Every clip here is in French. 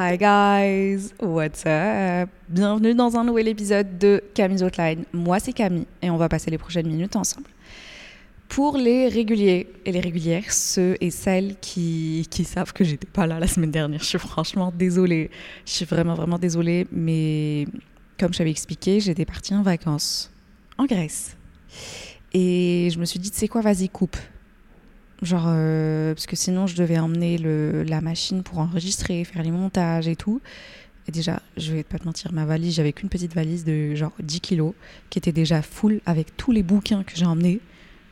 Hi guys, what's up? Bienvenue dans un nouvel épisode de Camille's Outline. Moi c'est Camille et on va passer les prochaines minutes ensemble. Pour les réguliers et les régulières, ceux et celles qui, savent que j'étais pas là la semaine dernière, je suis franchement désolée. Je suis vraiment, vraiment désolée, mais comme je t'avais expliqué, j'étais partie en vacances en Grèce. Et je me suis dit, sais quoi, vas-y, coupe. Genre, euh, parce que sinon, je devais emmener le, la machine pour enregistrer, faire les montages et tout. Et déjà, je vais pas te mentir, ma valise, j'avais qu'une petite valise de genre 10 kilos, qui était déjà full avec tous les bouquins que j'ai emmenés.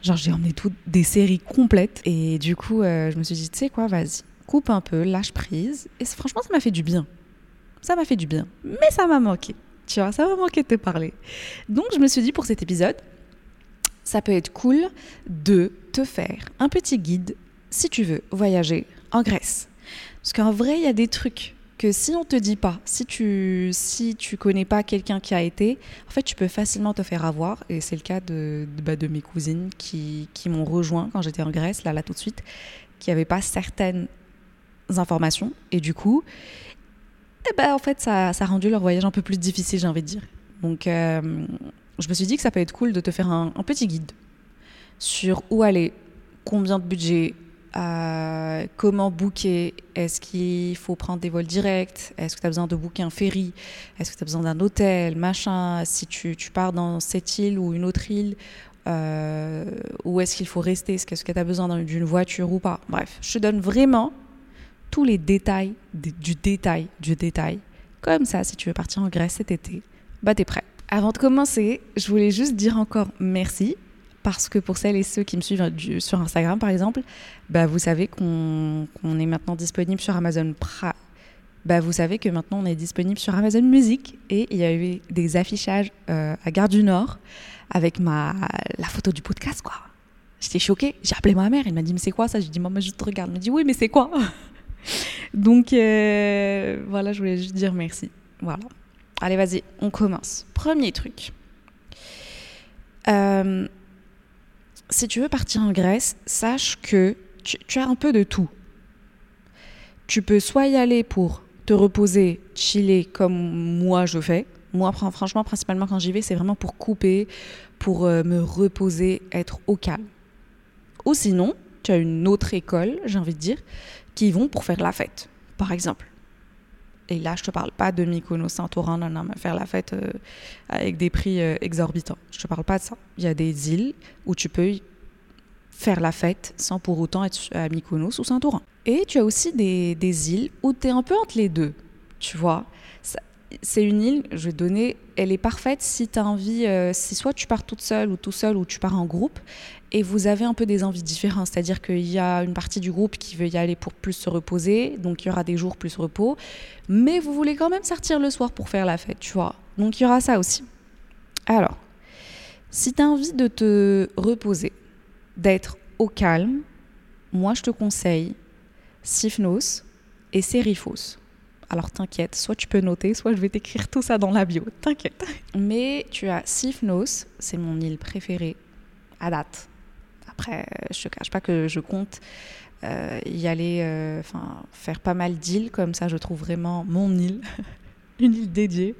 Genre, j'ai emmené toutes des séries complètes. Et du coup, euh, je me suis dit, tu sais quoi, vas-y, coupe un peu, lâche prise. Et franchement, ça m'a fait du bien. Ça m'a fait du bien. Mais ça m'a manqué. Tu vois, ça m'a manqué de te parler. Donc, je me suis dit, pour cet épisode, ça peut être cool de te faire un petit guide si tu veux voyager en Grèce. Parce qu'en vrai, il y a des trucs que si on te dit pas, si tu si tu connais pas quelqu'un qui a été, en fait, tu peux facilement te faire avoir. Et c'est le cas de, bah, de mes cousines qui, qui m'ont rejoint quand j'étais en Grèce, là, là tout de suite, qui n'avaient pas certaines informations. Et du coup, eh ben, en fait, ça, ça a rendu leur voyage un peu plus difficile, j'ai envie de dire. Donc, euh, je me suis dit que ça peut être cool de te faire un petit guide sur où aller, combien de budget, euh, comment booker, est-ce qu'il faut prendre des vols directs, est-ce que tu as besoin de booker un ferry, est-ce que tu as besoin d'un hôtel, machin, si tu, pars dans cette île ou une autre île, euh, où est-ce qu'il faut rester, est-ce que tu as besoin d'une voiture ou pas. Bref, je te donne vraiment tous les détails du détail du détail. Comme ça, si tu veux partir en Grèce cet été, bah t'es prêt. Avant de commencer, je voulais juste dire encore merci parce que pour celles et ceux qui me suivent sur Instagram par exemple, bah vous savez qu'on qu est maintenant disponible sur Amazon Prime. Bah vous savez que maintenant on est disponible sur Amazon Music et il y a eu des affichages euh, à Gare du Nord avec ma la photo du podcast quoi. J'étais choquée, j'ai appelé ma mère, elle m'a dit mais c'est quoi ça? J'ai dit maman je te regarde, elle m'a dit oui mais c'est quoi? Donc euh, voilà, je voulais juste dire merci. Voilà. Allez, vas-y, on commence. Premier truc. Euh, si tu veux partir en Grèce, sache que tu, as un peu de tout. Tu peux soit y aller pour te reposer, chiller comme moi je fais. Moi, franchement, principalement quand j'y vais, c'est vraiment pour couper, pour euh, me reposer, être au calme. Ou sinon, tu as une autre école, j'ai envie de dire, qui vont pour faire la fête, par exemple. Et là, je te parle pas de Mykonos, Saint-Orin, non, non, mais faire la fête euh, avec des prix euh, exorbitants. Je te parle pas de ça. Il y a des îles où tu peux faire la fête sans pour autant être à Mykonos ou Saint-Orin. Et tu as aussi des, des îles où tu es un peu entre les deux, tu vois. C'est une île, je vais donner, elle est parfaite si tu as envie, euh, si soit tu pars toute seule ou tout seul ou tu pars en groupe et vous avez un peu des envies différentes. C'est-à-dire qu'il y a une partie du groupe qui veut y aller pour plus se reposer, donc il y aura des jours plus repos, mais vous voulez quand même sortir le soir pour faire la fête, tu vois. Donc il y aura ça aussi. Alors, si tu as envie de te reposer, d'être au calme, moi je te conseille Sifnos et Serifos. Alors t'inquiète, soit tu peux noter, soit je vais t'écrire tout ça dans la bio, t'inquiète. Mais tu as Sifnos, c'est mon île préférée à date. Après, je te cache pas que je compte euh, y aller, euh, faire pas mal d'îles comme ça. Je trouve vraiment mon île, une île dédiée.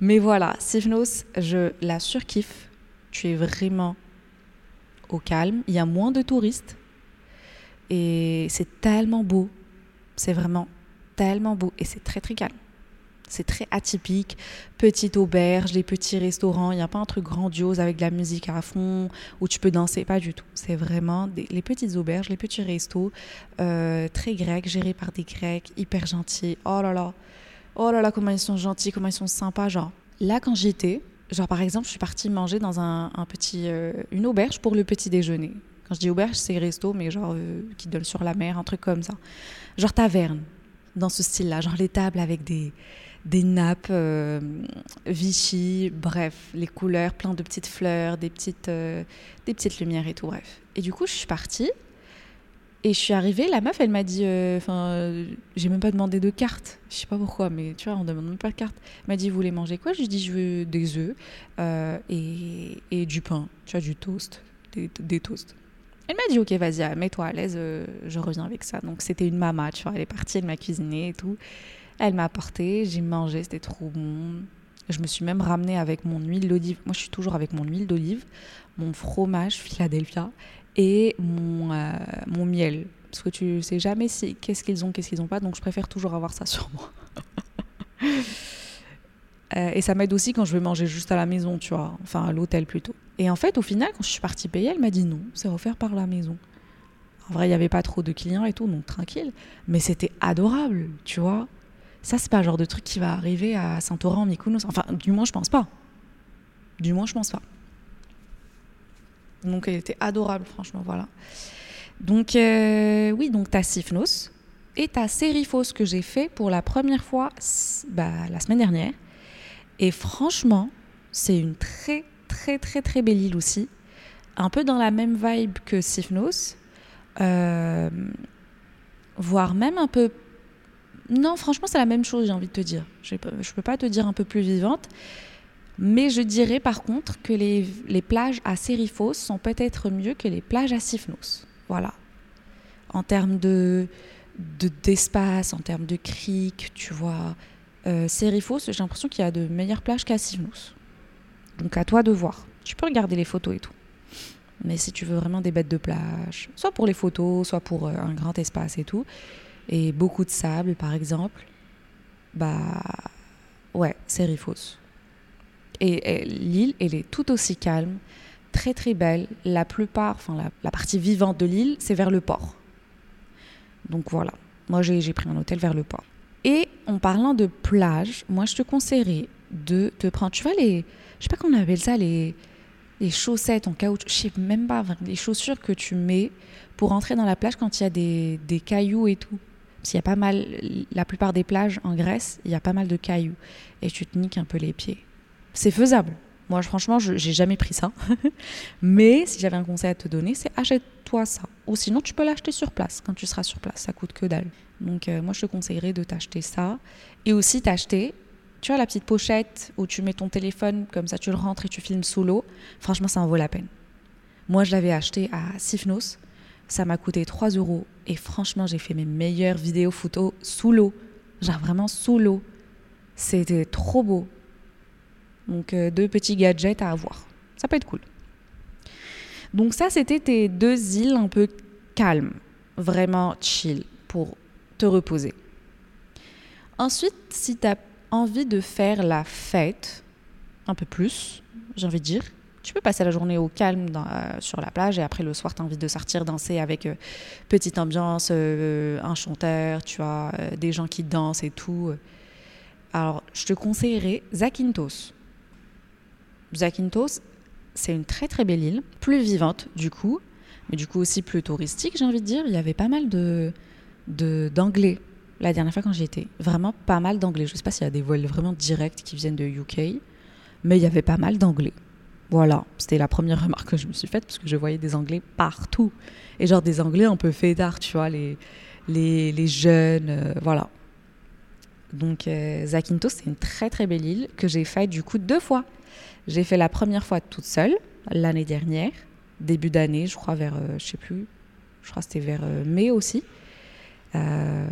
Mais voilà, Sifnos, je la surkiffe. Tu es vraiment au calme. Il y a moins de touristes et c'est tellement beau. C'est vraiment tellement beau et c'est très très calme. C'est très atypique. Petite auberge, les petits restaurants. Il n'y a pas un truc grandiose avec de la musique à fond où tu peux danser. Pas du tout. C'est vraiment des, les petites auberges, les petits restos, euh, très grecs, gérés par des Grecs, hyper gentils. Oh là là. Oh là là, comment ils sont gentils, comment ils sont sympas. Genre, là, quand j'y étais, genre par exemple, je suis partie manger dans un petit, euh, une auberge pour le petit déjeuner. Quand je dis auberge, c'est resto, mais genre euh, qui donne sur la mer, un truc comme ça. Genre taverne, dans ce style-là. Genre les tables avec des, des nappes euh, Vichy, bref, les couleurs, plein de petites fleurs, des petites, euh, des petites lumières et tout, bref. Et du coup, je suis partie. Et je suis arrivée, la meuf, elle m'a dit, euh, enfin, euh, j'ai même pas demandé de carte. Je sais pas pourquoi, mais tu vois, on demande même pas de carte. Elle m'a dit, vous voulez manger quoi? Je dit, je veux des œufs et, et du pain, tu vois, du toast, des, des toasts. Elle m'a dit, ok, vas-y, ah, mets-toi à l'aise, euh, je reviens avec ça. Donc c'était une maman, tu vois, elle est partie, elle m'a cuisiné et tout. Elle m'a apporté, j'ai mangé, c'était trop bon. Je me suis même ramenée avec mon huile d'olive. Moi, je suis toujours avec mon huile d'olive, mon fromage Philadelphia et mon, euh, mon miel. Parce que tu sais jamais si, qu'est-ce qu'ils ont, qu'est-ce qu'ils n'ont pas. Donc, je préfère toujours avoir ça sur moi. Euh, et ça m'aide aussi quand je vais manger juste à la maison, tu vois. Enfin, à l'hôtel plutôt. Et en fait, au final, quand je suis partie payer, elle m'a dit non, c'est offert par la maison. En vrai, il n'y avait pas trop de clients et tout, donc tranquille. Mais c'était adorable, tu vois. Ça, c'est pas le genre de truc qui va arriver à Saint-Oran, Mykonos. Enfin, du moins, je pense pas. Du moins, je pense pas. Donc, elle était adorable, franchement, voilà. Donc, euh, oui, donc t'as Sifnos et t'as Serifos que j'ai fait pour la première fois bah, la semaine dernière. Et franchement, c'est une très, très, très, très belle île aussi. Un peu dans la même vibe que Sifnos. Euh, voire même un peu non, franchement, c'est la même chose, j'ai envie de te dire. Je ne peux pas te dire un peu plus vivante. Mais je dirais par contre que les, les plages à Serifos sont peut-être mieux que les plages à Sifnos. Voilà. En termes de, de- d'espace, en termes de criques, tu vois. Euh, j'ai l'impression qu'il y a de meilleures plages qu'à Sifnos. Donc à toi de voir. Tu peux regarder les photos et tout. Mais si tu veux vraiment des bêtes de plage, soit pour les photos, soit pour euh, un grand espace et tout, et beaucoup de sable par exemple, bah ouais, c'est Rifos. Et, et l'île, elle est tout aussi calme, très très belle. La plupart, enfin la, partie vivante de l'île, c'est vers le port. Donc voilà, moi j'ai pris un hôtel vers le port. Et en parlant de plage, moi je te conseillerais de te prendre, tu vois les, je sais pas comment on appelle ça, les, chaussettes en caoutchouc, je sais même pas, les chaussures que tu mets pour entrer dans la plage quand il y a des, cailloux et tout. Parce qu'il y a pas mal, la plupart des plages en Grèce, il y a pas mal de cailloux. Et tu te niques un peu les pieds. C'est faisable. Moi, franchement, je j'ai jamais pris ça. Mais si j'avais un conseil à te donner, c'est achète-toi ça. Ou sinon, tu peux l'acheter sur place quand tu seras sur place. Ça coûte que dalle. Donc, euh, moi, je te conseillerais de t'acheter ça. Et aussi t'acheter, tu vois, la petite pochette où tu mets ton téléphone, comme ça, tu le rentres et tu filmes sous l'eau. Franchement, ça en vaut la peine. Moi, je l'avais acheté à Sifnos. Ça m'a coûté 3 euros. Et franchement, j'ai fait mes meilleures vidéos photos sous l'eau. Genre vraiment sous l'eau. C'était trop beau. Donc, euh, deux petits gadgets à avoir. Ça peut être cool. Donc, ça, c'était tes deux îles un peu calmes. Vraiment chill pour te reposer. Ensuite, si tu as envie de faire la fête, un peu plus, j'ai envie de dire, tu peux passer la journée au calme euh, sur la plage et après le soir, tu as envie de sortir danser avec euh, petite ambiance, euh, un chanteur, tu vois, des gens qui dansent et tout. Alors, je te conseillerais Zakynthos. Zakynthos, c'est une très très belle île, plus vivante du coup, mais du coup aussi plus touristique, j'ai envie de dire. Il y avait pas mal de d'anglais la dernière fois quand j'y étais. Vraiment pas mal d'anglais. Je sais pas s'il y a des vols vraiment directs qui viennent de UK, mais il y avait pas mal d'anglais. Voilà, c'était la première remarque que je me suis faite parce que je voyais des anglais partout. Et genre des anglais un peu fêtards, tu vois, les, les, les jeunes, euh, voilà. Donc euh, Zakynthos, c'est une très très belle île que j'ai faite du coup deux fois. J'ai fait la première fois toute seule l'année dernière, début d'année, je crois vers, euh, je sais plus, je crois c'était vers euh, mai aussi. Euh,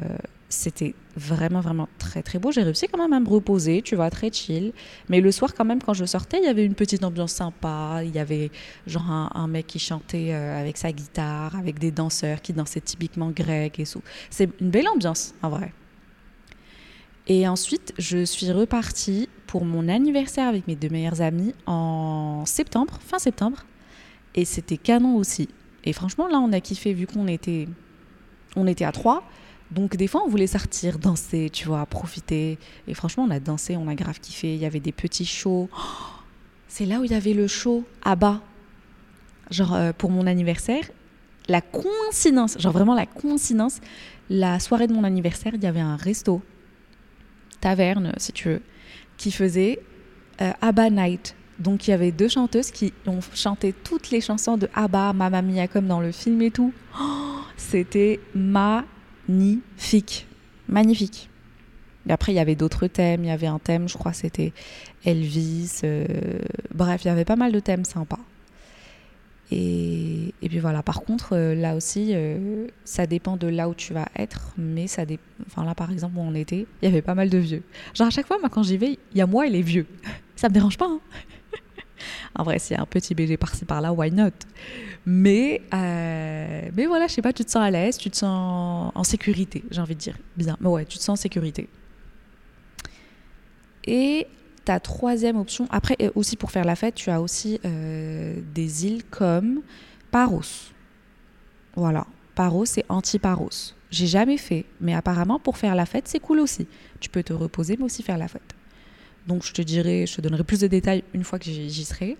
c'était vraiment vraiment très très beau. J'ai réussi quand même à me reposer, tu vois, très chill. Mais le soir quand même quand je sortais, il y avait une petite ambiance sympa. Il y avait genre un, un mec qui chantait euh, avec sa guitare, avec des danseurs qui dansaient typiquement grec et tout. C'est une belle ambiance en vrai. Et ensuite, je suis repartie pour mon anniversaire avec mes deux meilleures amies en septembre, fin septembre. Et c'était canon aussi. Et franchement, là, on a kiffé vu qu'on était, on était à trois. Donc des fois, on voulait sortir, danser, tu vois, profiter. Et franchement, on a dansé, on a grave kiffé. Il y avait des petits shows. C'est là où il y avait le show à bas. Genre, euh, pour mon anniversaire, la coïncidence, genre vraiment la coïncidence, la soirée de mon anniversaire, il y avait un resto, taverne, si tu veux, qui faisait euh, ABBA Night. Donc il y avait deux chanteuses qui ont chanté toutes les chansons de ABBA, Mamma Mia, comme dans le film et tout. Oh, C'était magnifique. Magnifique. Et après, il y avait d'autres thèmes. Il y avait un thème, je crois, c'était Elvis. euh, bref, il y avait pas mal de thèmes sympas. Et, et puis voilà, par contre, euh, là aussi, euh, ça dépend de là où tu vas être, mais ça dépend. Enfin, là, par exemple, où on était, il y avait pas mal de vieux. Genre, à chaque fois, quand j'y vais, il y a moi et les vieux. Ça me dérange pas, hein. En vrai, s'il y a un petit BG par-ci par-là, why not? Mais, euh, mais voilà, je sais pas, tu te sens à l'aise, tu te sens en sécurité, j'ai envie de dire. Bien, mais ouais, tu te sens en sécurité. Et ta troisième option, après euh, aussi pour faire la fête, tu as aussi euh, des îles comme Paros. Voilà, Paros c'est anti-Paros. J'ai jamais fait, mais apparemment pour faire la fête, c'est cool aussi. Tu peux te reposer, mais aussi faire la fête. Donc je te dirai, je te donnerai plus de détails une fois que j'y serai.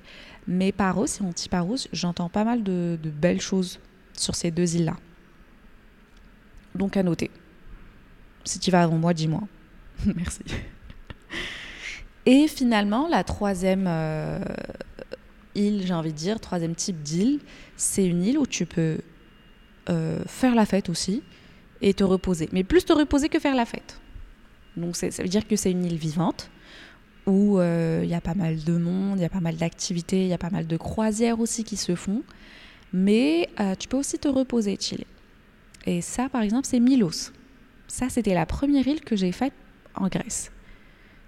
Mais Paros et anti-Paros, j'entends pas mal de, belles choses sur ces deux îles-là. Donc à noter. Si tu vas avant moi, dis-moi. Merci. Et finalement, la troisième euh, île, j'ai envie de dire, troisième type d'île, c'est une île où tu peux euh, faire la fête aussi et te reposer. Mais plus te reposer que faire la fête. Donc ça veut dire que c'est une île vivante où euh, il y a pas mal de monde, il y a pas mal d'activités, il y a pas mal de croisières aussi qui se font. Mais euh, tu peux aussi te reposer, chiller. Et ça, par exemple, c'est Milos. Ça, c'était la première île que j'ai faite en Grèce.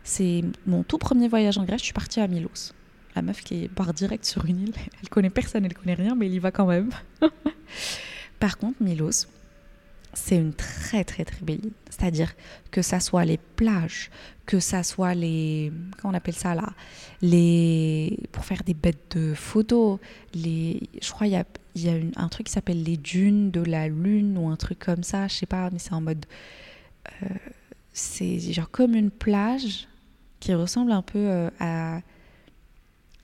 C'est mon tout premier voyage en Grèce, je suis partie à Milos. La meuf qui part direct sur une île, elle connaît personne, elle connaît rien, mais elle y va quand même. Par contre, Milos, c'est une très très très belle île. C'est-à-dire que ça soit les plages, que ça soit les comment on appelle ça là, les pour faire des bêtes de photos, les je crois il y a y a un truc qui s'appelle les dunes de la lune ou un truc comme ça, je sais pas, mais c'est en mode euh, c'est genre comme une plage qui ressemble un peu euh, à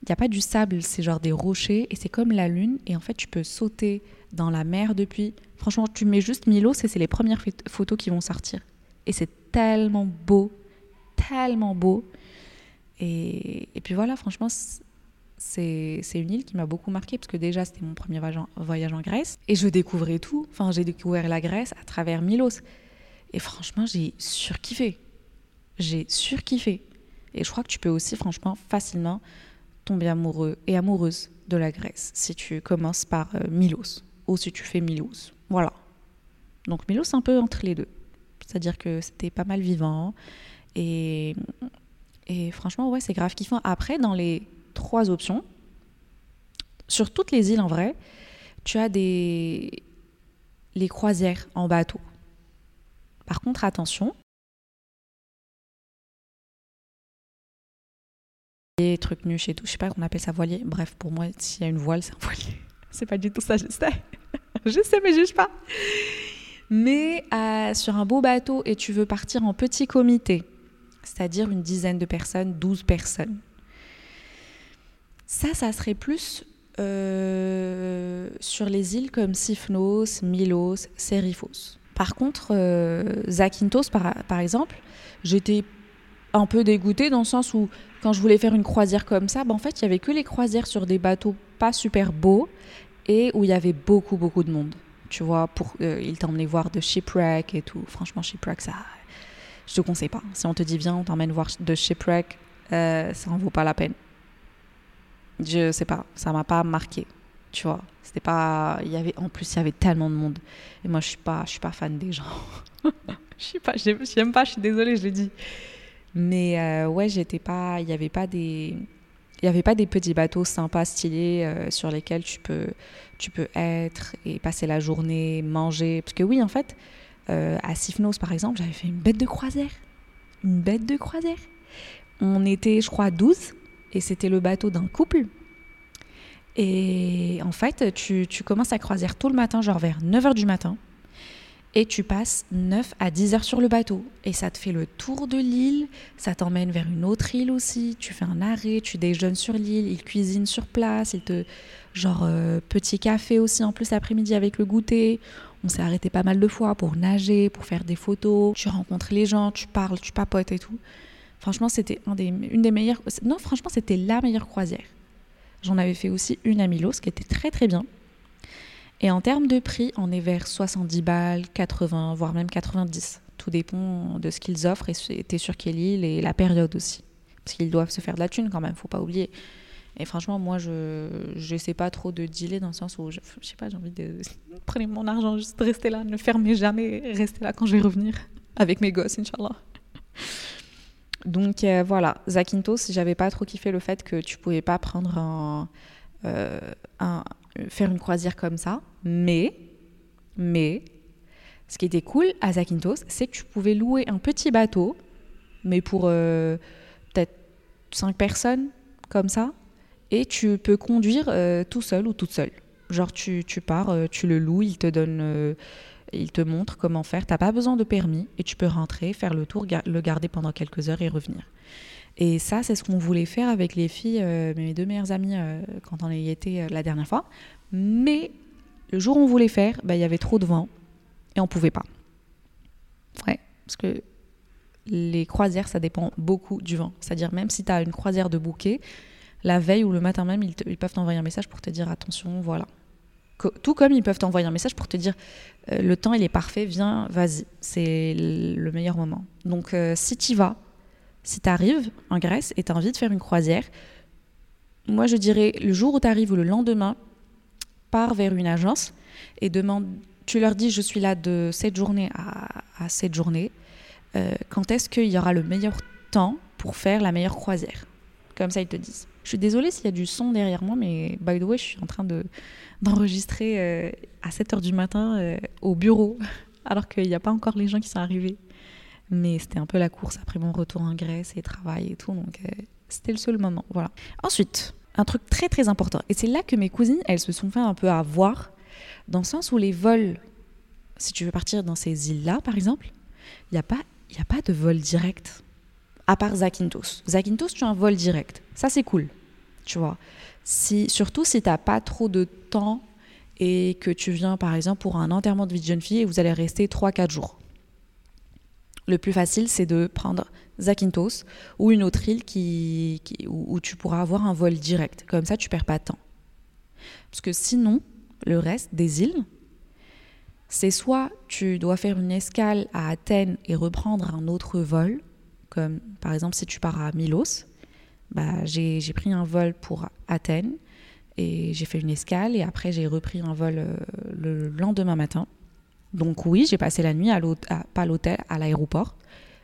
il n'y a pas du sable, c'est genre des rochers et c'est comme la lune et en fait tu peux sauter dans la mer depuis. Franchement, tu mets juste Milos et c'est les premières pho- photos qui vont sortir. Et c'est tellement beau, tellement beau. Et, et puis voilà, franchement, c'est une île qui m'a beaucoup marqué parce que déjà c'était mon premier voyage en Grèce et je découvrais tout. Enfin, j'ai découvert la Grèce à travers Milos. Et franchement, j'ai surkiffé. J'ai surkiffé. Et je crois que tu peux aussi, franchement, facilement tomber amoureux et amoureuse de la Grèce si tu commences par euh, Milos ou si tu fais Milos. Voilà. Donc Milos, un peu entre les deux. C'est-à-dire que c'était pas mal vivant. Et, et franchement, ouais, c'est grave kiffant. Après, dans les trois options, sur toutes les îles en vrai, tu as des les croisières en bateau. Par contre, attention. Les trucs nuches et tout, je sais pas qu'on appelle ça voilier. Bref, pour moi, s'il y a une voile, c'est un voilier. C'est pas du tout ça, je sais. je sais, mais juge pas. Mais euh, sur un beau bateau et tu veux partir en petit comité, c'est-à-dire une dizaine de personnes, 12 personnes. Ça, ça serait plus euh, sur les îles comme Sifnos, Milos, Serifos. Par contre, euh, Zakynthos, par exemple, j'étais un peu dégoûtée dans le sens où quand je voulais faire une croisière comme ça, ben en fait, il y avait que les croisières sur des bateaux pas super beaux et où il y avait beaucoup, beaucoup de monde. Tu vois, pour, euh, il t'emmenait voir de Shipwreck et tout. Franchement, Shipwreck, ça, je te conseille pas. Si on te dit viens, on t'emmène voir de Shipwreck, euh, ça en vaut pas la peine. Je sais pas, ça m'a pas marqué. Tu vois, c'était pas, il y avait, en plus, il y avait tellement de monde. Et moi, je suis pas, je suis pas fan des gens. je suis pas, j'aime pas. Je suis désolée, je le dis. Mais euh, ouais, j'étais pas, il y avait pas des, il avait pas des petits bateaux sympas, stylés euh, sur lesquels tu peux, tu peux être et passer la journée, manger. Parce que oui, en fait, euh, à Sifnos, par exemple, j'avais fait une bête de croisière. Une bête de croisière. On était, je crois, 12 et c'était le bateau d'un couple. Et en fait, tu, tu commences à croisière tôt le matin, genre vers 9h du matin. Et tu passes 9 à 10 heures sur le bateau. Et ça te fait le tour de l'île, ça t'emmène vers une autre île aussi, tu fais un arrêt, tu déjeunes sur l'île, ils cuisinent sur place, ils te... Genre euh, petit café aussi en plus l'après-midi avec le goûter. On s'est arrêté pas mal de fois pour nager, pour faire des photos. Tu rencontres les gens, tu parles, tu papotes et tout. Franchement, c'était une des meilleures... Non, franchement, c'était la meilleure croisière. J'en avais fait aussi une à Milos qui était très très bien. Et en termes de prix, on est vers 70 balles, 80, voire même 90. Tout dépend de ce qu'ils offrent et c'était sur quelle île et la période aussi. Parce qu'ils doivent se faire de la thune quand même, faut pas oublier. Et franchement, moi, je sais pas trop de dealer dans le sens où, je, je sais pas, j'ai envie de prenez mon argent, juste rester là, ne fermez jamais, restez là quand je vais revenir avec mes gosses, Inch'Allah. Donc euh, voilà, Zakynthos, j'avais pas trop kiffé le fait que tu pouvais pas prendre un, euh, un faire une croisière comme ça. Mais, mais, ce qui était cool à Zakynthos, c'est que tu pouvais louer un petit bateau, mais pour euh, peut-être 5 personnes, comme ça, et tu peux conduire euh, tout seul ou toute seule. Genre, tu, tu pars, euh, tu le loues, il te donne. il te montre comment faire. T'as pas besoin de permis et tu peux rentrer, faire le tour, le garder pendant quelques heures et revenir. Et ça, c'est ce qu'on voulait faire avec les filles, euh, mes deux meilleures amies, euh, quand on y était euh, la dernière fois. Mais le jour où on voulait faire, bah, il y avait trop de vent et on pouvait pas. Ouais, parce que les croisières, ça dépend beaucoup du vent. C'est-à-dire, même si tu as une croisière de bouquet, la veille ou le matin même, ils, ils peuvent t'envoyer un message pour te dire attention, voilà. tout comme ils peuvent t'envoyer un message pour te dire le temps il est parfait, viens, vas-y, c'est le meilleur moment. Donc si tu vas, si tu arrives en Grèce et tu as envie de faire une croisière, moi je dirais le jour où tu arrives ou le lendemain, pars vers une agence et demande, tu leur dis je suis là de cette journée à, cette journée, euh, quand est-ce qu'il y aura le meilleur temps pour faire la meilleure croisière? Comme ça ils te disent. Je suis désolée s'il y a du son derrière moi, mais by the way, je suis en train de, d'enregistrer euh, à 7h du matin euh, au bureau, alors qu'il n'y a pas encore les gens qui sont arrivés. Mais c'était un peu la course après mon retour en Grèce et travail et tout. Donc euh, c'était le seul moment. Voilà. Ensuite, un truc très très important. Et c'est là que mes cousines, elles se sont fait un peu avoir. Dans le sens où les vols, si tu veux partir dans ces îles-là, par exemple, il n'y a, pas, a pas de vol direct. À part Zakynthos. Zakynthos, tu as un vol direct. Ça, c'est cool. Tu vois. Si, surtout si tu n'as pas trop de temps et que tu viens, par exemple, pour un enterrement de vie de jeune fille et vous allez rester 3-4 jours le plus facile, c'est de prendre Zakynthos ou une autre île où, tu pourras avoir un vol direct. Comme ça, tu perds pas de temps. Parce que sinon, le reste des îles, c'est soit tu dois faire une escale à Athènes et reprendre un autre vol, comme par exemple si tu pars à Milos, bah, j'ai pris un vol pour Athènes et j'ai fait une escale et après j'ai repris un vol euh, le lendemain matin. Donc oui, j'ai passé la nuit à pas à l'hôtel, à l'aéroport,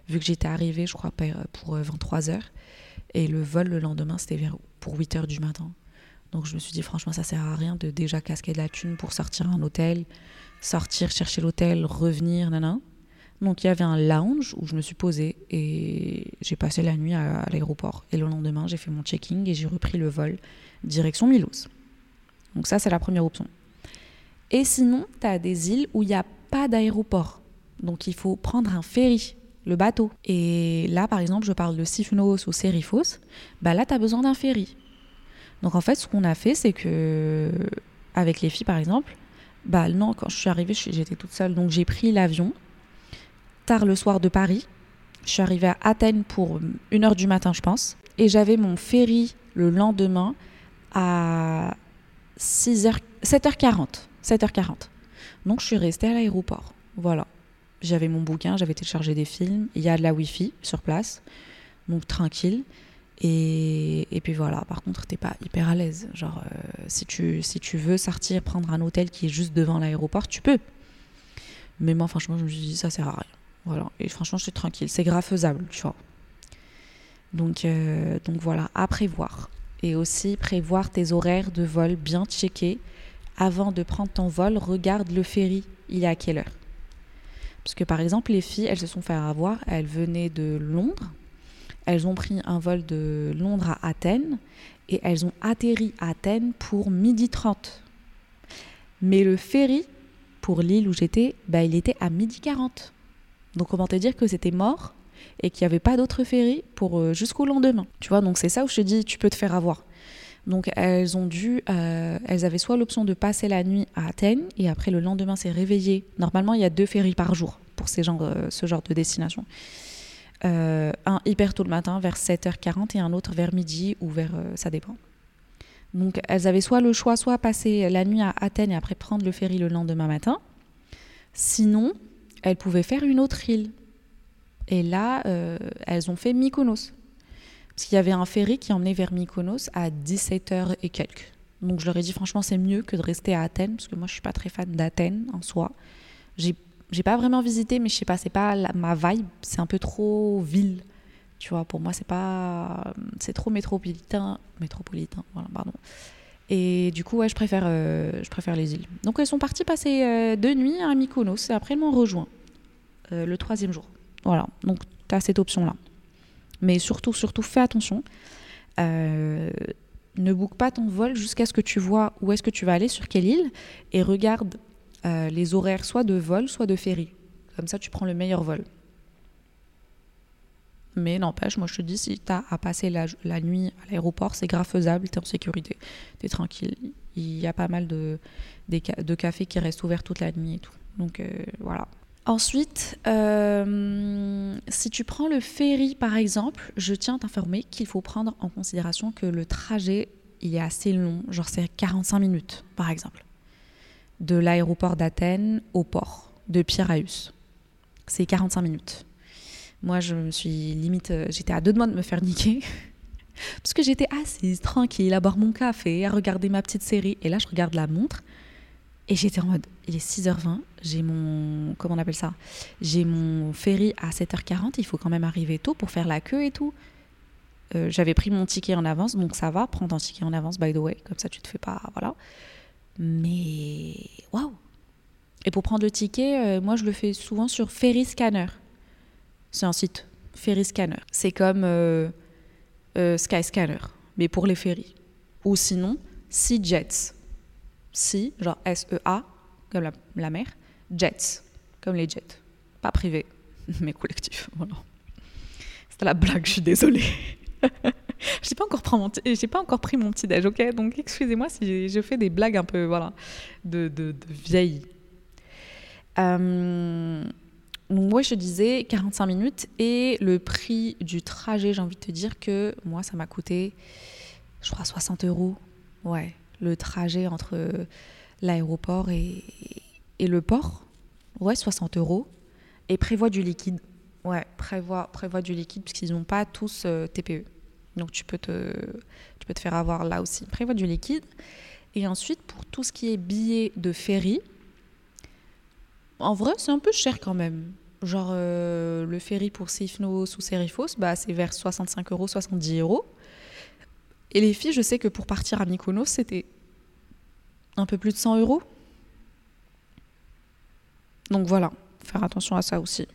vu que j'étais arrivée, je crois, pour 23 euh, heures. Et le vol le lendemain, c'était pour 8 heures du matin. Donc je me suis dit, franchement, ça sert à rien de déjà casquer de la thune pour sortir à un hôtel, sortir, chercher l'hôtel, revenir, nan. Donc il y avait un lounge où je me suis posée et j'ai passé la nuit à, à l'aéroport. Et le lendemain, j'ai fait mon checking et j'ai repris le vol direction Milos. Donc ça, c'est la première option. Et sinon, tu as des îles où il n'y a pas d'aéroport. Donc il faut prendre un ferry, le bateau. Et là, par exemple, je parle de Sifnos ou Serifos. Bah là, tu as besoin d'un ferry. Donc en fait, ce qu'on a fait, c'est que, avec les filles, par exemple, bah non, quand je suis arrivée, j'étais toute seule. Donc j'ai pris l'avion tard le soir de Paris. Je suis arrivée à Athènes pour 1h du matin, je pense. Et j'avais mon ferry le lendemain à 6h, 7h40. 7h40. Donc je suis restée à l'aéroport. Voilà. J'avais mon bouquin, j'avais téléchargé des films. Il y a de la Wi-Fi sur place. Donc tranquille. Et, et puis voilà, par contre, t'es pas hyper à l'aise. Genre, euh, si, tu, si tu veux sortir, prendre un hôtel qui est juste devant l'aéroport, tu peux. Mais moi, franchement, je me suis dit, ça sert à rien. Voilà. Et franchement, je suis tranquille. C'est grave faisable, tu vois. Donc, euh, donc voilà, à prévoir. Et aussi prévoir tes horaires de vol bien checkés avant de prendre ton vol, regarde le ferry, il est à quelle heure? Parce que par exemple, les filles, elles se sont fait avoir, elles venaient de Londres, elles ont pris un vol de Londres à Athènes et elles ont atterri à Athènes pour midi 30. Mais le ferry pour l'île où j'étais, bah, il était à midi 40. Donc comment te dire que c'était mort et qu'il n'y avait pas d'autre ferry pour euh, jusqu'au lendemain? Tu vois, donc c'est ça où je te dis, tu peux te faire avoir. Donc elles ont dû, euh, elles avaient soit l'option de passer la nuit à Athènes et après le lendemain c'est réveillé. Normalement il y a deux ferries par jour pour ces euh, ce genre de destination. un hyper tôt le matin vers 7h40 et un autre vers midi ou vers, ça dépend. Donc elles avaient soit le choix, soit passer la nuit à Athènes et après prendre le ferry le lendemain matin. Sinon, elles pouvaient faire une autre île. Et là, euh, elles ont fait Mykonos. Parce qu'il y avait un ferry qui emmenait vers Mykonos à 17h et quelques. Donc je leur ai dit franchement c'est mieux que de rester à Athènes, parce que moi je suis pas très fan d'Athènes en soi. J'ai, j'ai pas vraiment visité, mais je sais pas, c'est pas ma vibe, c'est un peu trop ville. Tu vois, pour moi, c'est pas. C'est trop métropolitain. Métropolitain, voilà, pardon. Et du coup, ouais, je préfère, euh, je préfère les îles. Donc, elles sont parties passer euh, deux nuits à Mykonos et après, elles m'ont rejoint euh, le troisième jour. Voilà, donc tu as cette option-là. Mais surtout, surtout, fais attention. ne boucle pas ton vol jusqu'à ce que tu vois où est-ce que tu vas aller, sur quelle île, et regarde les horaires soit de vol, soit de ferry. Comme ça, tu prends le meilleur vol. Mais n'empêche, moi je te dis, si tu as à passer la, nuit à l'aéroport, c'est grave faisable, tu es en sécurité, tu es tranquille. Il y a pas mal de, de cafés qui restent ouverts toute la nuit et tout. Donc euh, voilà. Ensuite, euh, si tu prends le ferry par exemple, je tiens à t'informer qu'il faut prendre en considération que le trajet, il est assez long, genre c'est 45 minutes par exemple, de l'aéroport d'Athènes au port de Piraeus. C'est 45 minutes. Moi, je me suis limite, euh, j'étais à deux doigts de me faire niquer. Parce que j'étais assise, tranquille, à boire mon café, à regarder ma petite série. Et là, je regarde la montre. Et j'étais en mode, il est 6h20, j'ai mon. Comment on appelle ça? J'ai mon ferry à 7h40, il faut quand même arriver tôt pour faire la queue et tout. Euh, j'avais pris mon ticket en avance, donc ça va, prends ton ticket en avance, by the way, comme ça tu te fais pas. Voilà. Mais. Waouh Et pour prendre le ticket, euh, moi je le fais souvent sur Ferry Scanner. C'est un site, Ferry Scanner. C'est comme euh, euh, Sky Scanner, mais pour les ferries. Ou sinon, Sea Jets. Sea, genre S-E-A, comme la, mer. Jets, comme les jets. Pas privé, mais collectif. Voilà. C'était la blague, je suis désolée. j'ai pas encore pris mon pas encore pris mon petit déj, ok? Donc excusez-moi si je fais des blagues un peu voilà de, de, vieille. Euh, moi, je disais 45 minutes et le prix du trajet, j'ai envie de te dire que moi, ça m'a coûté, je crois, 60 euros. Ouais, le trajet entre l'aéroport et, et, le port. Ouais, 60 euros. Et prévoit du liquide. Ouais, prévoit, prévoit du liquide puisqu'ils n'ont pas tous euh, TPE. Donc tu peux, te, tu peux te faire avoir là aussi. Prévoit du liquide. Et ensuite, pour tout ce qui est billets de ferry, en vrai, c'est un peu cher quand même. Genre, euh, le ferry pour Sifnos ou Serifos, bah, c'est vers 65 euros, 70 euros. Et les filles, je sais que pour partir à Mykonos, c'était un peu plus de 100 euros. Donc voilà, faire attention à ça aussi.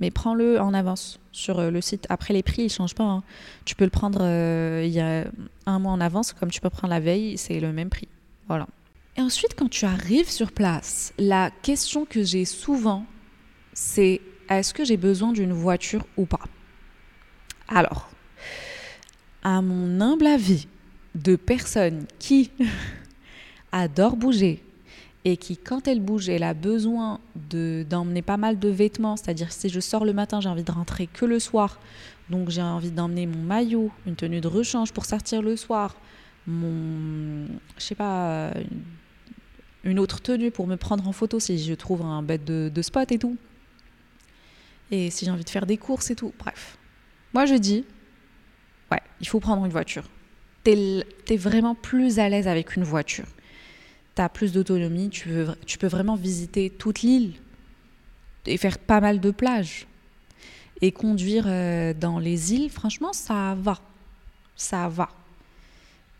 Mais prends-le en avance sur euh, le site. Après, les prix, ils ne changent pas. Hein. Tu peux le prendre euh, il y a un mois en avance, comme tu peux prendre la veille, c'est le même prix. Voilà. Et ensuite, quand tu arrives sur place, la question que j'ai souvent, c'est est-ce que j'ai besoin d'une voiture ou pas? Alors, à mon humble avis de personne qui adore bouger et qui, quand elle bouge, elle a besoin d'emmener pas mal de vêtements, c'est-à-dire si je sors le matin, j'ai envie de rentrer que le soir, donc j'ai envie d'emmener mon maillot, une tenue de rechange pour sortir le soir, mon, je sais pas, une autre tenue pour me prendre en photo si je trouve un bête de, spot et tout. Et si j'ai envie de faire des courses et tout. Bref. Moi, je dis, ouais, il faut prendre une voiture. T'es es vraiment plus à l'aise avec une voiture. T'as plus d'autonomie, tu, tu peux vraiment visiter toute l'île et faire pas mal de plages. Et conduire euh, dans les îles, franchement, ça va. Ça va.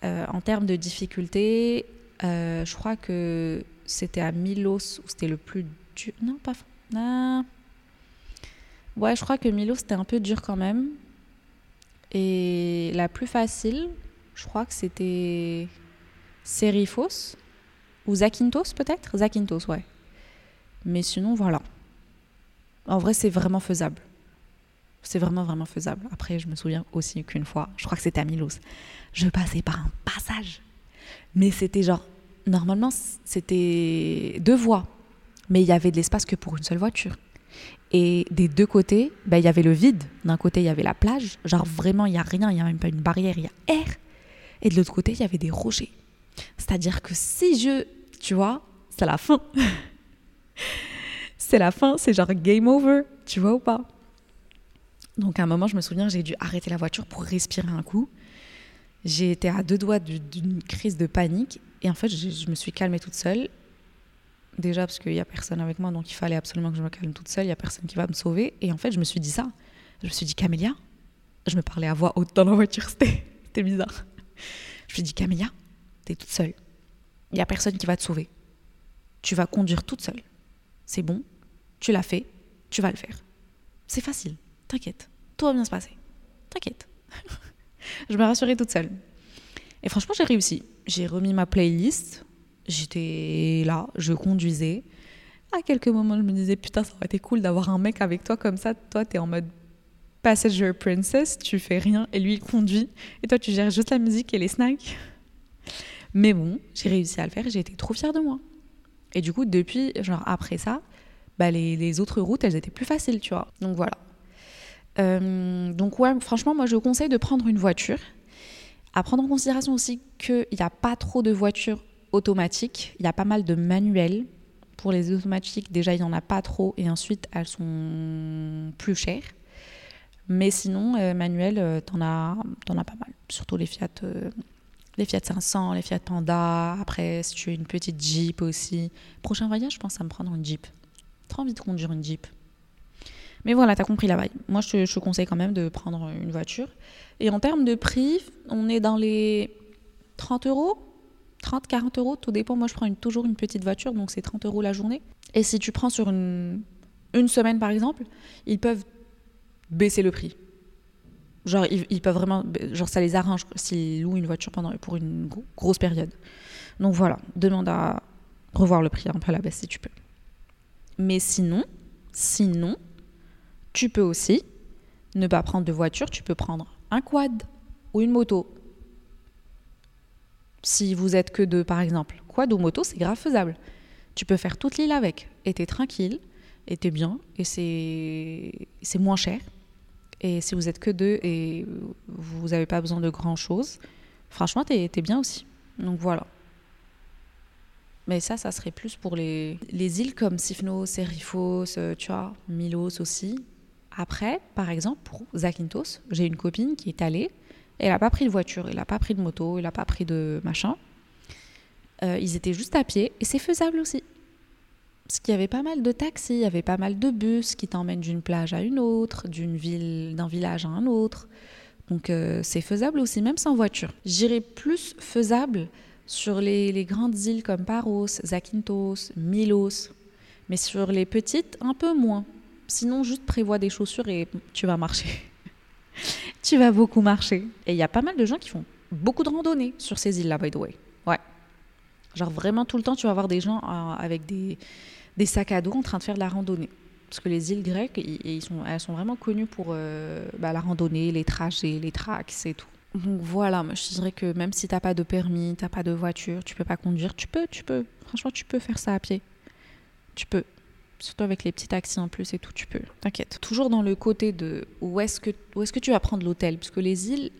Euh, en termes de difficulté, euh, je crois que c'était à Milos où c'était le plus dur. Non, pas. Non. Ouais, je crois que Milos c'était un peu dur quand même. Et la plus facile, je crois que c'était Serifos ou Zakynthos peut-être? Zakynthos, ouais. Mais sinon, voilà. En vrai, c'est vraiment faisable. C'est vraiment, vraiment faisable. Après, je me souviens aussi qu'une fois, je crois que c'était à Milos, je passais par un passage. Mais c'était genre, normalement, c'était deux voies. Mais il y avait de l'espace que pour une seule voiture. Et des deux côtés, ben, il y avait le vide. D'un côté, il y avait la plage. Genre vraiment, il n'y a rien, il n'y a même pas une barrière, il y a air. Et de l'autre côté, il y avait des rochers. C'est-à-dire que si je, tu vois, c'est la fin. c'est la fin, c'est genre game over, tu vois ou pas? Donc à un moment, je me souviens, j'ai dû arrêter la voiture pour respirer un coup. J'ai été à deux doigts d'une crise de panique et en fait, je me suis calmée toute seule Déjà parce qu'il n'y a personne avec moi, donc il fallait absolument que je me calme toute seule, il n'y a personne qui va me sauver. Et en fait, je me suis dit ça. Je me suis dit, Camélia, je me parlais à voix haute dans la voiture, c'était bizarre. Je me suis dit, Camélia, t'es toute seule. Il n'y a personne qui va te sauver. Tu vas conduire toute seule. C'est bon, tu l'as fait, tu vas le faire. C'est facile, t'inquiète, tout va bien se passer. T'inquiète. je me rassurais toute seule. Et franchement, j'ai réussi. J'ai remis ma playlist, j'étais là, je conduisais. À quelques moments, je me disais, putain, ça aurait été cool d'avoir un mec avec toi comme ça. Toi, t'es en mode passenger princess, tu fais rien et lui, il conduit. Et toi, tu gères juste la musique et les snacks. Mais bon, j'ai réussi à le faire et j'ai été trop fière de moi. Et du coup, depuis, genre après ça, bah, les, autres routes, elles étaient plus faciles, tu vois. Donc voilà. Euh, donc ouais, franchement, moi, je conseille de prendre une voiture. À prendre en considération aussi qu'il n'y a pas trop de voitures automatiques. Il y a pas mal de manuels. Pour les automatiques, déjà, il n'y en a pas trop. Et ensuite, elles sont plus chères. Mais sinon, euh, manuel, euh, t'en as, en as pas mal. Surtout les Fiat, euh, les Fiat 500, les Fiat Panda. Après, si tu as une petite Jeep aussi. Prochain voyage, je pense à me prendre une Jeep. Trop envie de conduire une Jeep. Mais voilà, t'as compris la vague. Moi, je je te conseille quand même de prendre une voiture. Et en termes de prix, on est dans les 30 euros 30, 40 euros, tout dépend. Moi, je prends toujours une petite voiture, donc c'est 30 euros la journée. Et si tu prends sur une, semaine, par exemple, ils peuvent baisser le prix. Genre, ils, peuvent vraiment. Genre, ça les arrange s'ils louent une voiture pendant, pour une grosse période. Donc voilà, demande à revoir le prix un peu à la baisse si tu peux. Mais sinon, sinon, tu peux aussi ne pas prendre de voiture, tu peux prendre un quad ou une moto si vous êtes que deux, par exemple, quad ou moto, c'est grave faisable. Tu peux faire toute l'île avec, et t'es tranquille, et t'es bien, et c'est moins cher. Et si vous êtes que deux et vous n'avez pas besoin de grand chose, franchement, t'es es bien aussi. Donc voilà. Mais ça, ça serait plus pour les, les îles comme Sifnos, Serifos, euh, tu vois, Milos aussi. Après, par exemple, pour Zakynthos, j'ai une copine qui est allée elle n'a pas pris de voiture, elle n'a pas pris de moto, elle n'a pas pris de machin. Euh, ils étaient juste à pied et c'est faisable aussi. Parce qu'il y avait pas mal de taxis, il y avait pas mal de bus qui t'emmènent d'une plage à une autre, d'une ville, d'un village à un autre. Donc euh, c'est faisable aussi, même sans voiture. J'irais plus faisable sur les, les, grandes îles comme Paros, Zakynthos, Milos. Mais sur les petites, un peu moins. Sinon, juste prévois des chaussures et tu vas marcher. tu vas beaucoup marcher. Et il y a pas mal de gens qui font beaucoup de randonnées sur ces îles-là, by the way. Ouais. Genre vraiment tout le temps, tu vas voir des gens euh, avec des, des, sacs à dos en train de faire de la randonnée. Parce que les îles grecques, sont, elles sont vraiment connues pour euh, bah, la randonnée, les trajets, les tracks et tout. Donc voilà, je dirais que même si t'as pas de permis, t'as pas de voiture, tu peux pas conduire, tu peux, tu peux. Franchement, tu peux faire ça à pied. Tu peux. Surtout avec les petits taxis en plus et tout, tu peux. T'inquiète. Toujours dans le côté de où est-ce que, où est que tu vas prendre l'hôtel? Parce que les îles,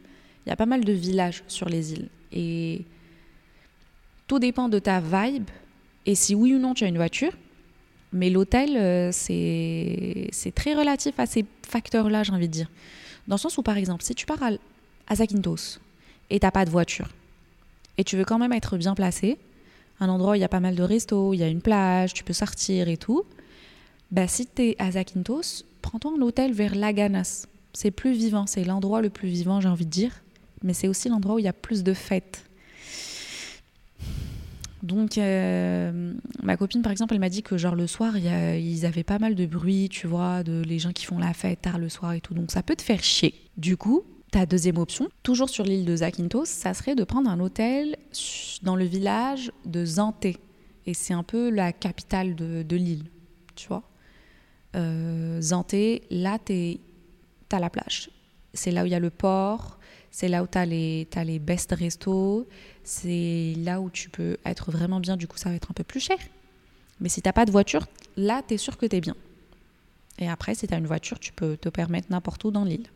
il y a pas mal de villages sur les îles. Et tout dépend de ta vibe et si oui ou non tu as une voiture. Mais l'hôtel, euh, c'est très relatif à ces facteurs-là, j'ai envie de dire. Dans le sens où, par exemple, si tu pars à, Zakynthos et t'as pas de voiture et tu veux quand même être bien placé, un endroit où il y a pas mal de restos, il y a une plage, tu peux sortir et tout, bah, si tu es à Zakynthos, prends-toi un hôtel vers Laganas. C'est plus vivant, c'est l'endroit le plus vivant, j'ai envie de dire, mais c'est aussi l'endroit où il y a plus de fêtes. Donc, euh, ma copine, par exemple, elle m'a dit que, genre, le soir, y ils avaient pas mal de bruit, tu vois, de les gens qui font la fête tard le soir et tout. Donc, ça peut te faire chier. Du coup, ta deuxième option, toujours sur l'île de Zakynthos, ça serait de prendre un hôtel dans le village de Zanté. Et c'est un peu la capitale de l'île tu vois. Euh, Zanté, là, tu as la plage. C'est là où il y a le port, c'est là où tu as, as, les best restos, c'est là où tu peux être vraiment bien, du coup ça va être un peu plus cher. Mais si tu n'as pas de voiture, là, tu es sûr que tu es bien. Et après, si tu as une voiture, tu peux te permettre n'importe où dans l'île.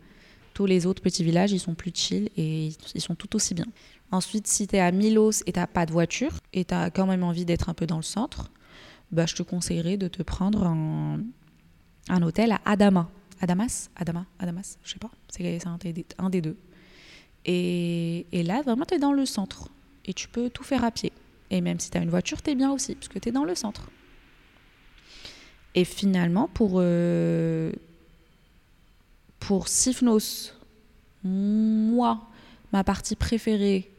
Tous les autres petits villages, ils sont plus chill et ils sont tout aussi bien. Ensuite, si tu es à Milos et tu pas de voiture et tu as quand même envie d'être un peu dans le centre, bah, je te conseillerais de te prendre un, un hôtel à Adama. Adamas? Adama? Adamas? Je sais pas. C'est un, des deux. Et, et là, vraiment, tu es dans le centre. Et tu peux tout faire à pied. Et même si tu as une voiture, tu es bien aussi, parce que tu es dans le centre. Et finalement, pour, euh, pour Sifnos, moi, ma partie préférée,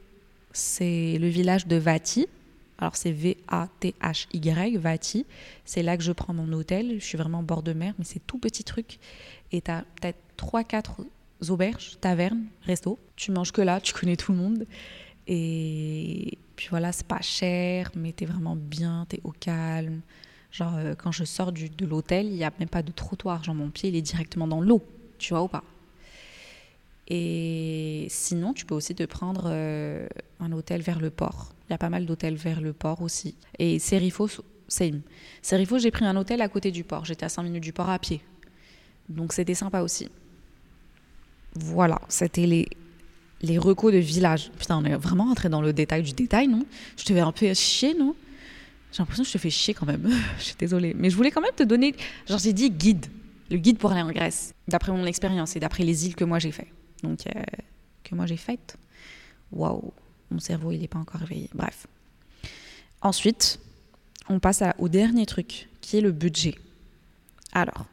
c'est le village de Vati. Alors c'est V-A-T-H-Y, Vati. C'est là que je prends mon hôtel. Je suis vraiment au bord de mer, mais c'est tout petit truc. Et tu as peut-être 3-4 auberges, tavernes, resto. Tu manges que là, tu connais tout le monde. Et puis voilà, c'est pas cher, mais tu es vraiment bien, tu es au calme. Genre, euh, quand je sors de l'hôtel, il n'y a même pas de trottoir. Genre, mon pied, il est directement dans l'eau. Tu vois ou pas? Et sinon, tu peux aussi te prendre euh, un hôtel vers le port. Il y a pas mal d'hôtels vers le port aussi. Et Serifo, same. Serifo, j'ai pris un hôtel à côté du port. J'étais à 5 minutes du port à pied. Donc, c'était sympa aussi. Voilà, c'était les, les recos de village. Putain, on est vraiment rentré dans le détail du détail, non? Je te fais un peu chier, non? J'ai l'impression que je te fais chier quand même. je suis désolée. Mais je voulais quand même te donner. Genre, j'ai dit guide. Le guide pour aller en Grèce. D'après mon expérience et d'après les îles que moi j'ai fait. Donc, euh, que moi j'ai faites. Waouh. Mon cerveau, il n'est pas encore réveillé. Bref. Ensuite, on passe au dernier truc, qui est le budget. Alors,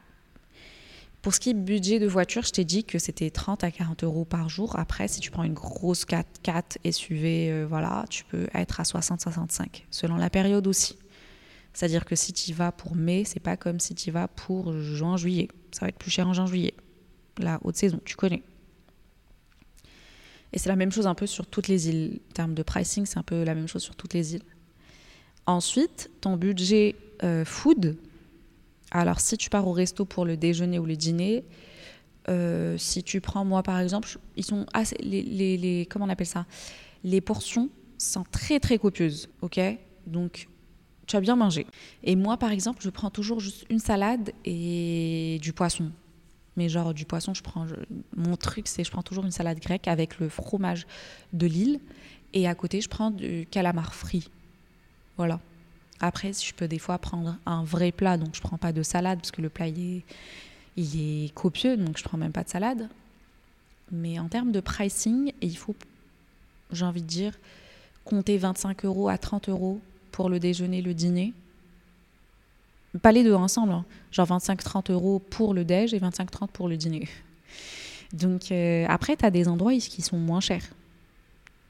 pour ce qui est budget de voiture, je t'ai dit que c'était 30 à 40 euros par jour. Après, si tu prends une grosse 4x4 SUV, euh, voilà, tu peux être à 60-65, selon la période aussi. C'est-à-dire que si tu vas pour mai, c'est pas comme si tu vas pour juin-juillet. Ça va être plus cher en juin-juillet. La haute saison, tu connais. Et c'est la même chose un peu sur toutes les îles. En termes de pricing, c'est un peu la même chose sur toutes les îles. Ensuite, ton budget euh, food, alors, si tu pars au resto pour le déjeuner ou le dîner, euh, si tu prends, moi par exemple, ils sont assez, les, les, comment on appelle ça? Les portions sont très très copieuses, ok? Donc, tu as bien mangé. Et moi par exemple, je prends toujours juste une salade et du poisson. Mais genre du poisson, je prends. mon truc, c'est je prends toujours une salade grecque avec le fromage de Lille et à côté, je prends du calamar frit. Voilà. Après, je peux des fois prendre un vrai plat, donc je prends pas de salade parce que le plat il est, il est copieux, donc je prends même pas de salade. Mais en termes de pricing, il faut, j'ai envie de dire, compter 25 euros à 30 euros pour le déjeuner, le dîner. Pas les deux ensemble, hein. genre 25-30 euros pour le déj et 25-30 pour le dîner. Donc euh, après, tu as des endroits qui sont moins chers.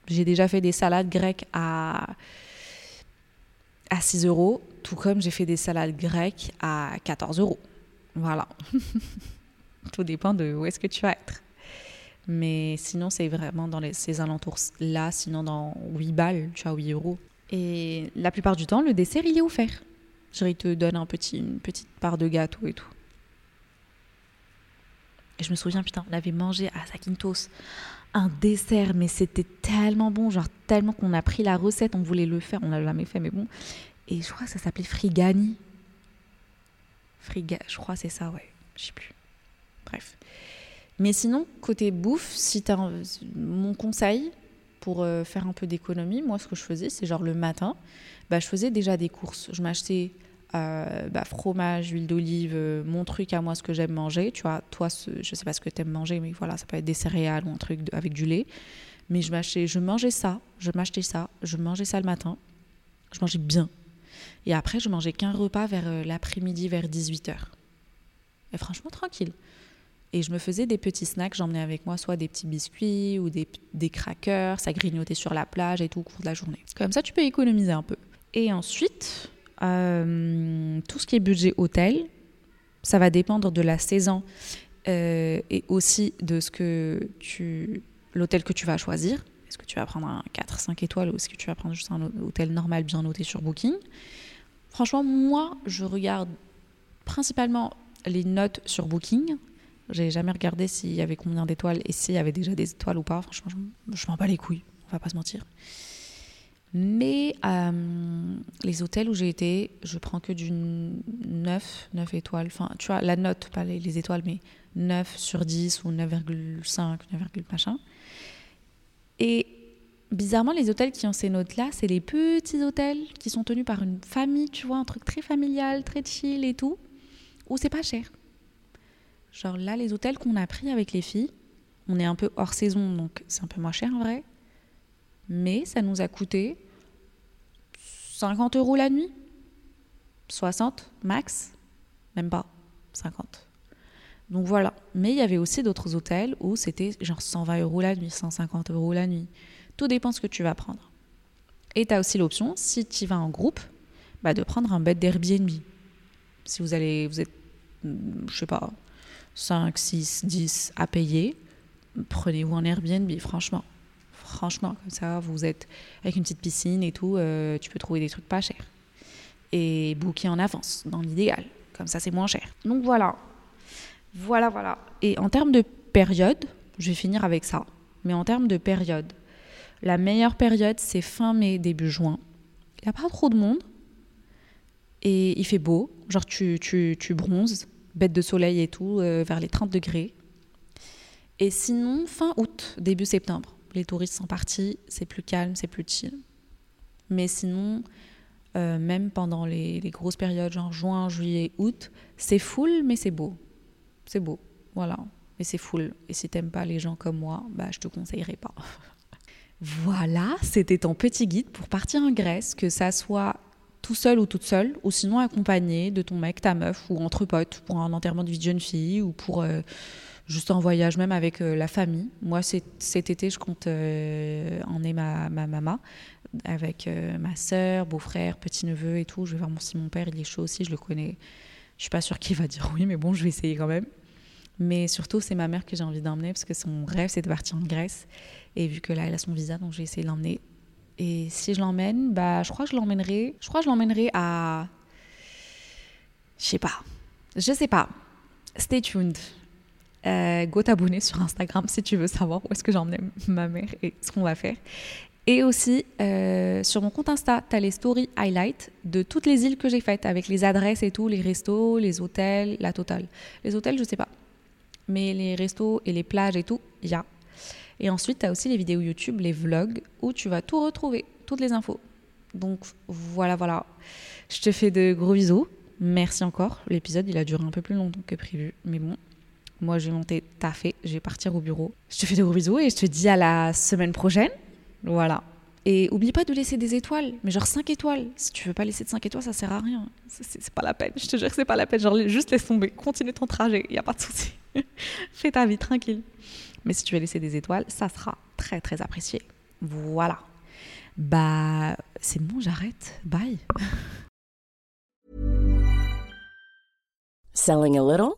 J'ai déjà fait des salades grecques à à 6 euros, tout comme j'ai fait des salades grecques à 14 euros. Voilà. tout dépend de où est-ce que tu vas être. Mais sinon, c'est vraiment dans ces alentours-là. Sinon, dans 8 balles, tu as 8 euros. Et la plupart du temps, le dessert, il est offert. Genre, te donne un petit, une petite part de gâteau et tout. Et je me souviens, putain, on avait mangé à Zakynthos un dessert, mais c'était tellement bon, genre tellement qu'on a pris la recette, on voulait le faire, on l'a jamais fait, mais bon. Et je crois que ça s'appelait frigani. Friga, je crois c'est ça, ouais, je sais plus. Bref. Mais sinon, côté bouffe, si as mon conseil pour euh, faire un peu d'économie, moi ce que je faisais, c'est genre le matin, bah, je faisais déjà des courses. Je m'achetais euh, bah, fromage, huile d'olive, euh, mon truc à moi, ce que j'aime manger. Tu vois, toi, ce, je sais pas ce que tu aimes manger, mais voilà, ça peut être des céréales ou un truc avec du lait. Mais je, je mangeais ça, je m'achetais ça, je mangeais ça le matin. Je mangeais bien. Et après, je mangeais qu'un repas vers euh, l'après-midi, vers 18h. Et franchement, tranquille. Et je me faisais des petits snacks, j'emmenais avec moi soit des petits biscuits ou des, des crackers, ça grignotait sur la plage et tout au cours de la journée. Comme ça, tu peux économiser un peu. Et ensuite, euh, tout ce qui est budget hôtel, ça va dépendre de la saison euh, et aussi de ce que l'hôtel que tu vas choisir. Est-ce que tu vas prendre un 4-5 étoiles ou est-ce que tu vas prendre juste un hôtel normal bien noté sur Booking? Franchement, moi, je regarde principalement les notes sur Booking. J'ai jamais regardé s'il y avait combien d'étoiles et s'il y avait déjà des étoiles ou pas. Franchement, je, je m'en bats les couilles, on va pas se mentir. Mais euh, les hôtels où j'ai été, je prends que du 9, 9 étoiles. Enfin, tu vois, la note, pas les, les étoiles, mais 9 sur 10 ou 9,5, 9, machin. Et bizarrement, les hôtels qui ont ces notes-là, c'est les petits hôtels qui sont tenus par une famille, tu vois, un truc très familial, très chill et tout, où c'est pas cher. Genre là, les hôtels qu'on a pris avec les filles, on est un peu hors saison, donc c'est un peu moins cher en vrai. Mais ça nous a coûté 50 euros la nuit. 60 max. Même pas. 50. Donc voilà. Mais il y avait aussi d'autres hôtels où c'était genre 120 euros la nuit, 150 euros la nuit. Tout dépend ce que tu vas prendre. Et tu as aussi l'option, si tu vas en groupe, bah, de prendre un bed d'Airbnb. Si vous allez, vous êtes, je sais pas, 5, 6, 10 à payer, prenez-vous un Airbnb, franchement. Franchement, comme ça, vous êtes avec une petite piscine et tout, euh, tu peux trouver des trucs pas chers. Et booker en avance, dans l'idéal. Comme ça, c'est moins cher. Donc voilà. Voilà, voilà. Et en termes de période, je vais finir avec ça. Mais en termes de période, la meilleure période, c'est fin mai, début juin. Il n'y a pas trop de monde. Et il fait beau. Genre, tu, tu, tu bronzes, bête de soleil et tout, euh, vers les 30 degrés. Et sinon, fin août, début septembre. Les touristes sont partis, c'est plus calme, c'est plus chill. Mais sinon, euh, même pendant les, grosses périodes, genre juin, juillet, août, c'est full, mais c'est beau. C'est beau, voilà. Mais c'est full. Et si t'aimes pas les gens comme moi, bah je te conseillerais pas. Voilà, c'était ton petit guide pour partir en Grèce, que ça soit tout seul ou toute seule, ou sinon accompagné de ton mec, ta meuf, ou entre potes, pour un enterrement de vie de jeune fille, ou pour euh, juste un voyage même avec euh, la famille. Moi, cet été, je compte euh, emmener ma, ma maman, avec euh, ma soeur, beau-frère, petit-neveu et tout. Je vais voir mon, si mon père, il est chaud aussi, je le connais. Je suis pas sûre qu'il va dire oui, mais bon, je vais essayer quand même. Mais surtout, c'est ma mère que j'ai envie d'emmener parce que son rêve, c'est de partir en Grèce. Et vu que là, elle a son visa, donc je vais essayer de l'emmener. Et si je l'emmène, bah, je crois que je l'emmènerai. Je crois que je l'emmènerai à. Je sais pas. Je sais pas. Stay tuned. Euh, go t'abonner sur Instagram si tu veux savoir où est-ce que j'emmène ma mère et ce qu'on va faire. Et aussi, euh, sur mon compte Insta, tu as les stories highlights de toutes les îles que j'ai faites, avec les adresses et tout, les restos, les hôtels, la totale. Les hôtels, je sais pas. Mais les restos et les plages et tout, il y a. Et ensuite, tu as aussi les vidéos YouTube, les vlogs, où tu vas tout retrouver, toutes les infos. Donc voilà, voilà. Je te fais de gros bisous. Merci encore. L'épisode, il a duré un peu plus longtemps que prévu. Mais bon, moi, je vais monter taffer. Je vais partir au bureau. Je te fais de gros bisous et je te dis à la semaine prochaine. Voilà. Et oublie pas de laisser des étoiles, mais genre 5 étoiles. Si tu veux pas laisser de 5 étoiles, ça sert à rien. C'est pas la peine. Je te jure c'est pas la peine. Genre, juste laisse tomber. Continue ton trajet. Il y a pas de souci. Fais ta vie tranquille. Mais si tu veux laisser des étoiles, ça sera très très apprécié. Voilà. Bah, c'est bon, j'arrête. Bye. Selling a little